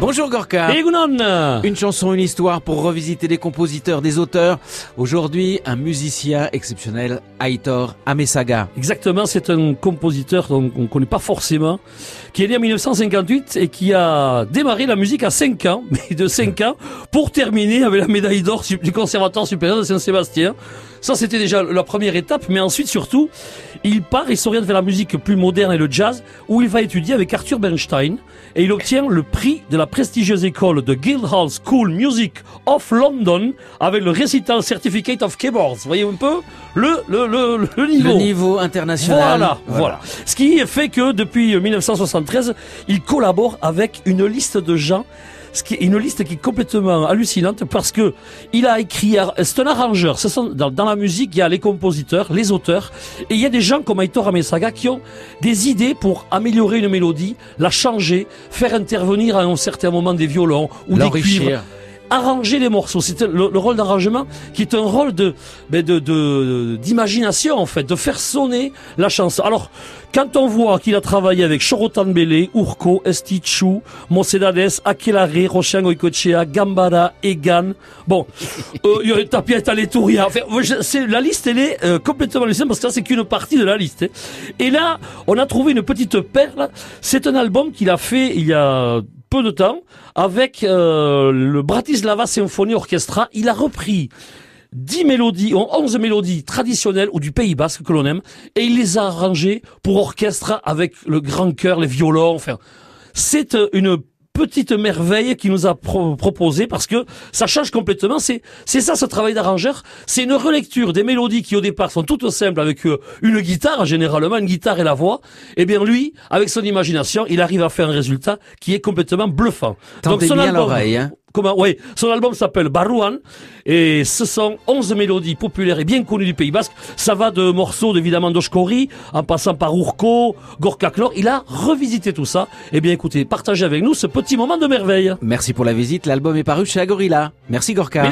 Bonjour Gorka. Et Gounon Une chanson, une histoire pour revisiter des compositeurs, des auteurs. Aujourd'hui, un musicien exceptionnel, Aitor Amesaga. Exactement, c'est un compositeur qu'on ne connaît pas forcément, qui est né en 1958 et qui a démarré la musique à 5 ans, mais de 5 ans, pour terminer avec la médaille d'or du Conservatoire supérieur de Saint-Sébastien. Ça, c'était déjà la première étape, mais ensuite, surtout, il part et s'oriente vers la musique plus moderne et le jazz, où il va étudier avec Arthur Bernstein, et il obtient le prix de la prestigieuse école de Guildhall School Music of London, avec le Recital Certificate of Keyboards. Vous voyez un peu le, le, le, le niveau. Le niveau international. Voilà, voilà, Ce qui fait que depuis 1973, il collabore avec une liste de gens ce qui est une liste qui est complètement hallucinante parce que il a écrit, c'est un arrangeur. Ce sont, dans, dans, la musique, il y a les compositeurs, les auteurs, et il y a des gens comme Aitor Amesaga qui ont des idées pour améliorer une mélodie, la changer, faire intervenir à un certain moment des violons ou des cuivres arranger les morceaux. C'est le, rôle d'arrangement qui est un rôle de ben de d'imagination en fait, de faire sonner la chanson. Alors quand on voit qu'il a travaillé avec Chorotan Bele, Urko, Estichu, Mosedades, Aquelarre, Rochan Goicochea, Gambara, Egan, bon, euh, Tapieta Letouria. Enfin, c'est, la liste, elle est euh, complètement hallucinante parce que ça, c'est qu'une partie de la liste. Hein. Et là, on a trouvé une petite perle. C'est un album qu'il a fait il y a de temps avec euh, le Bratislava Symphony Orchestra. Il a repris 10 mélodies, 11 mélodies traditionnelles ou du Pays Basque que l'on aime, et il les a arrangées pour orchestre avec le grand chœur, les violons, enfin. C'est euh, une petite merveille qu'il nous a proposé parce que ça change complètement. C'est c'est ça ce travail d'arrangeur. C'est une relecture des mélodies qui au départ sont toutes simples avec euh, une guitare généralement une guitare et la voix. Et eh bien lui, avec son imagination, il arrive à faire un résultat qui est complètement bluffant. Donc son bien l'oreille. Hein comment, oui, son album s'appelle Barouan et ce sont 11 mélodies populaires et bien connues du Pays Basque. Ça va de morceaux évidemment d'Oshkori en passant par Urko, Gorka Klor. Il a revisité tout ça. Eh bien écoutez, partagez avec nous ce petit moment de merveille. Merci pour la visite. L'album est paru chez Agorilla. Merci Gorka.